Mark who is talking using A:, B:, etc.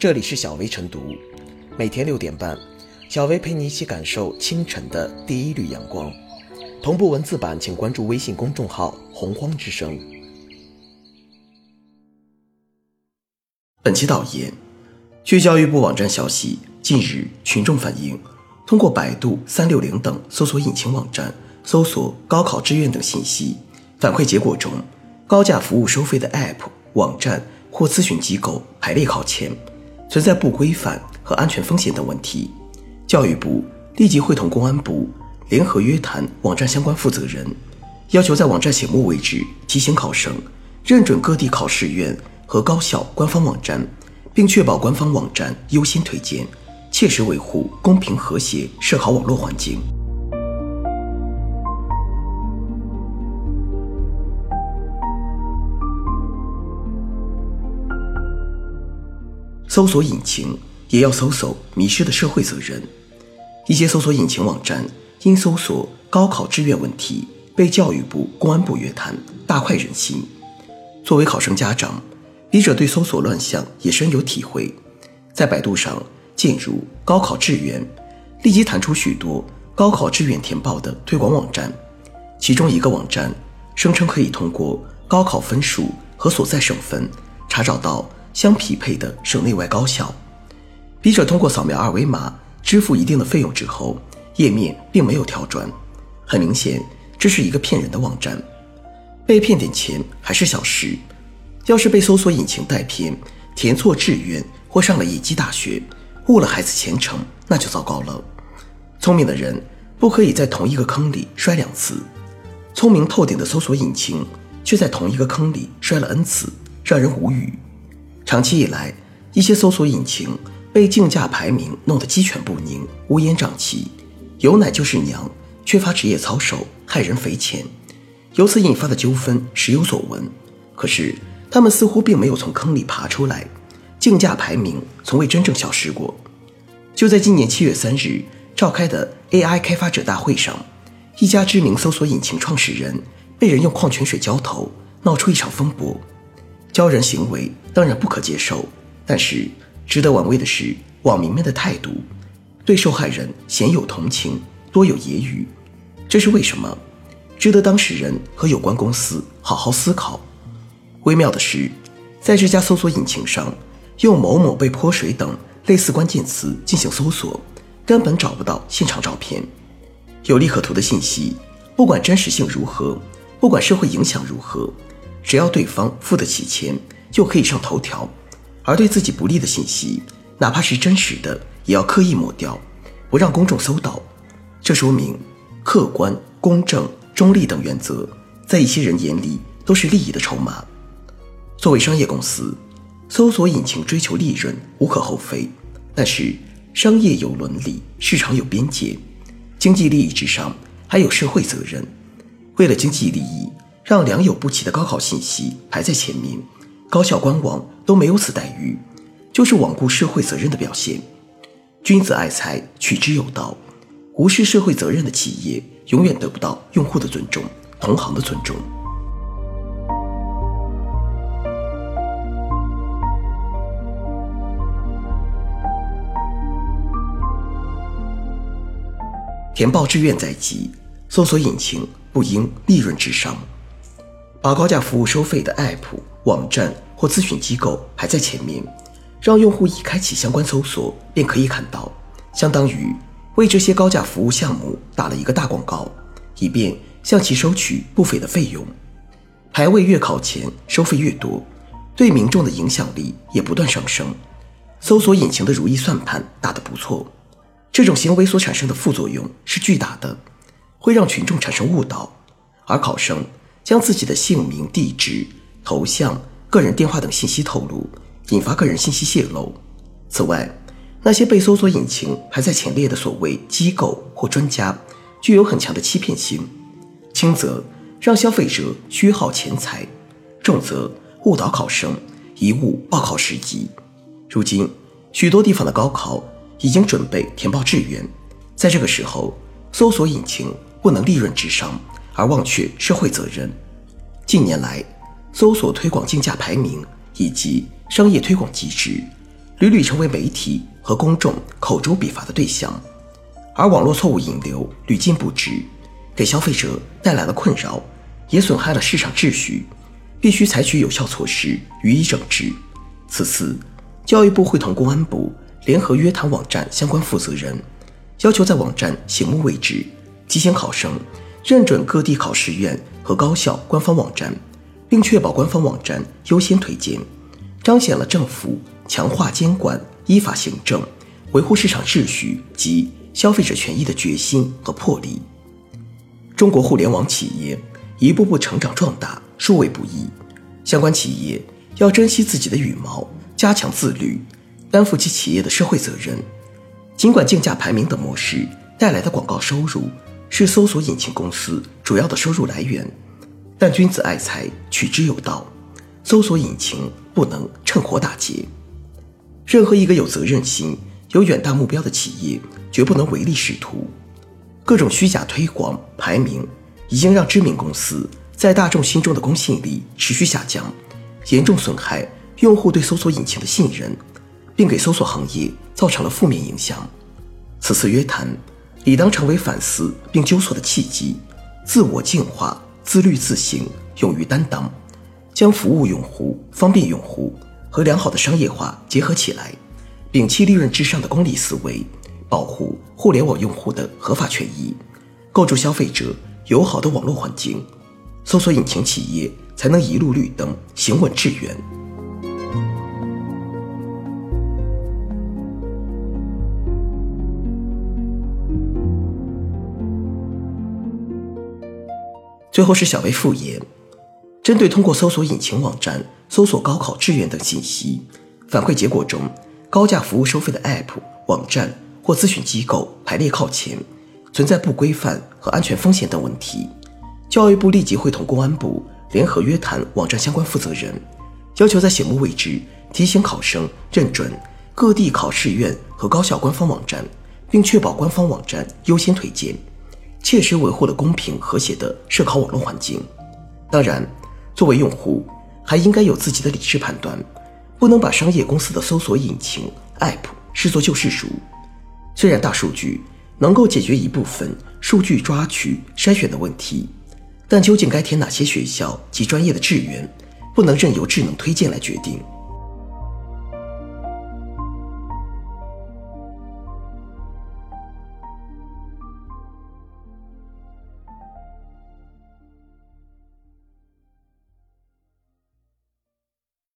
A: 这里是小薇晨读，每天六点半，小薇陪你一起感受清晨的第一缕阳光。同步文字版，请关注微信公众号“洪荒之声”。
B: 本期导言：据教育部网站消息，近日群众反映，通过百度、三六零等搜索引擎网站搜索高考志愿等信息，反馈结果中，高价服务收费的 App、网站或咨询机构排列靠前，存在不规范和安全风险等问题。教育部立即会同公安部联合约谈网站相关负责人，要求在网站醒目位置提醒考生认准各地考试院和高校官方网站，并确保官方网站优先推荐，切实维护公平和谐设好网络环境。搜索引擎也要搜索迷失的社会责任。一些搜索引擎网站因搜索高考志愿问题被教育部、公安部约谈，大快人心。作为考生家长，笔者对搜索乱象也深有体会。在百度上进入“高考志愿”，立即弹出许多高考志愿填报的推广网站，其中一个网站声称可以通过高考分数和所在省份查找到。相匹配的省内外高校，笔者通过扫描二维码支付一定的费用之后，页面并没有跳转，很明显这是一个骗人的网站。被骗点钱还是小事，要是被搜索引擎带偏，填错志愿或上了野鸡大学，误了孩子前程，那就糟糕了。聪明的人不可以在同一个坑里摔两次，聪明透顶的搜索引擎却在同一个坑里摔了 n 次，让人无语。长期以来，一些搜索引擎被竞价排名弄得鸡犬不宁、乌烟瘴气，有奶就是娘，缺乏职业操守，害人匪浅。由此引发的纠纷时有所闻。可是他们似乎并没有从坑里爬出来，竞价排名从未真正消失过。就在今年七月三日召开的 AI 开发者大会上，一家知名搜索引擎创始人被人用矿泉水浇头，闹出一场风波。教人行为当然不可接受，但是值得玩味的是网民们的态度，对受害人鲜有同情，多有揶揄。这是为什么？值得当事人和有关公司好好思考。微妙的是，在这家搜索引擎上，用“某某被泼水”等类似关键词进行搜索，根本找不到现场照片。有利可图的信息，不管真实性如何，不管社会影响如何。只要对方付得起钱，就可以上头条；而对自己不利的信息，哪怕是真实的，也要刻意抹掉，不让公众搜到。这说明客观、公正、中立等原则，在一些人眼里都是利益的筹码。作为商业公司，搜索引擎追求利润无可厚非，但是商业有伦理，市场有边界，经济利益之上还有社会责任。为了经济利益。让良莠不齐的高考信息排在前面，高校官网都没有此待遇，就是罔顾社会责任的表现。君子爱财，取之有道。无视社会责任的企业，永远得不到用户的尊重，同行的尊重。填报志愿在即，搜索引擎不应利润至上。把高价服务收费的 App、网站或咨询机构排在前面，让用户一开启相关搜索便可以看到，相当于为这些高价服务项目打了一个大广告，以便向其收取不菲的费用。排位越靠前，收费越多，对民众的影响力也不断上升。搜索引擎的如意算盘打得不错，这种行为所产生的副作用是巨大的，会让群众产生误导，而考生。将自己的姓名、地址、头像、个人电话等信息透露，引发个人信息泄露。此外，那些被搜索引擎排在前列的所谓机构或专家，具有很强的欺骗性，轻则让消费者虚耗钱财，重则误导考生，贻误报考时机。如今，许多地方的高考已经准备填报志愿，在这个时候，搜索引擎不能利润至上。而忘却社会责任。近年来，搜索推广竞价排名以及商业推广机制，屡屡成为媒体和公众口诛笔伐的对象，而网络错误引流屡禁不止，给消费者带来了困扰，也损害了市场秩序，必须采取有效措施予以整治。此次，教育部会同公安部联合约谈网站相关负责人，要求在网站醒目位置提醒考生认准各地考试院和高校官方网站，并确保官方网站优先推荐，彰显了政府。强化监管、依法行政、维护市场秩序及消费者权益的决心和魄力。中国互联网企业一步步成长壮大，殊为不易。相关企业要珍惜自己的羽毛，加强自律，担负起企业的社会责任。尽管竞价排名等模式带来的广告收入是搜索引擎公司主要的收入来源，但君子爱财，取之有道，搜索引擎不能趁火打劫。任何一个有责任心、有远大目标的企业，绝不能唯利是图。各种虚假推广、排名，已经让知名公司在大众心中的公信力持续下降，严重损害用户对搜索引擎的信任，并给搜索行业造成了负面影响。此次约谈，理当成为反思并纠错的契机，自我净化、自律自省、勇于担当，将服务用户、方便用户。和良好的商业化结合起来，摒弃利润至上的功利思维，保护互联网用户的合法权益，构筑消费者友好的网络环境，搜索引擎企业才能一路绿灯，行稳致远。最后是小微副业。针对通过搜索引擎网站搜索高考志愿等信息，反馈结果中高价服务收费的 App、网站或咨询机构排列靠前，存在不规范和安全风险等问题，教育部立即会同公安部联合约谈网站相关负责人，要求在醒目位置提醒考生认准各地考试院和高校官方网站，并确保官方网站优先推荐，切实维护了公平和谐的涉考网络环境。当然。作为用户，还应该有自己的理智判断，不能把商业公司的搜索引擎 App 视作救世主。虽然大数据能够解决一部分数据抓取筛选的问题，但究竟该填哪些学校及专业的志愿，不能任由智能推荐来决定。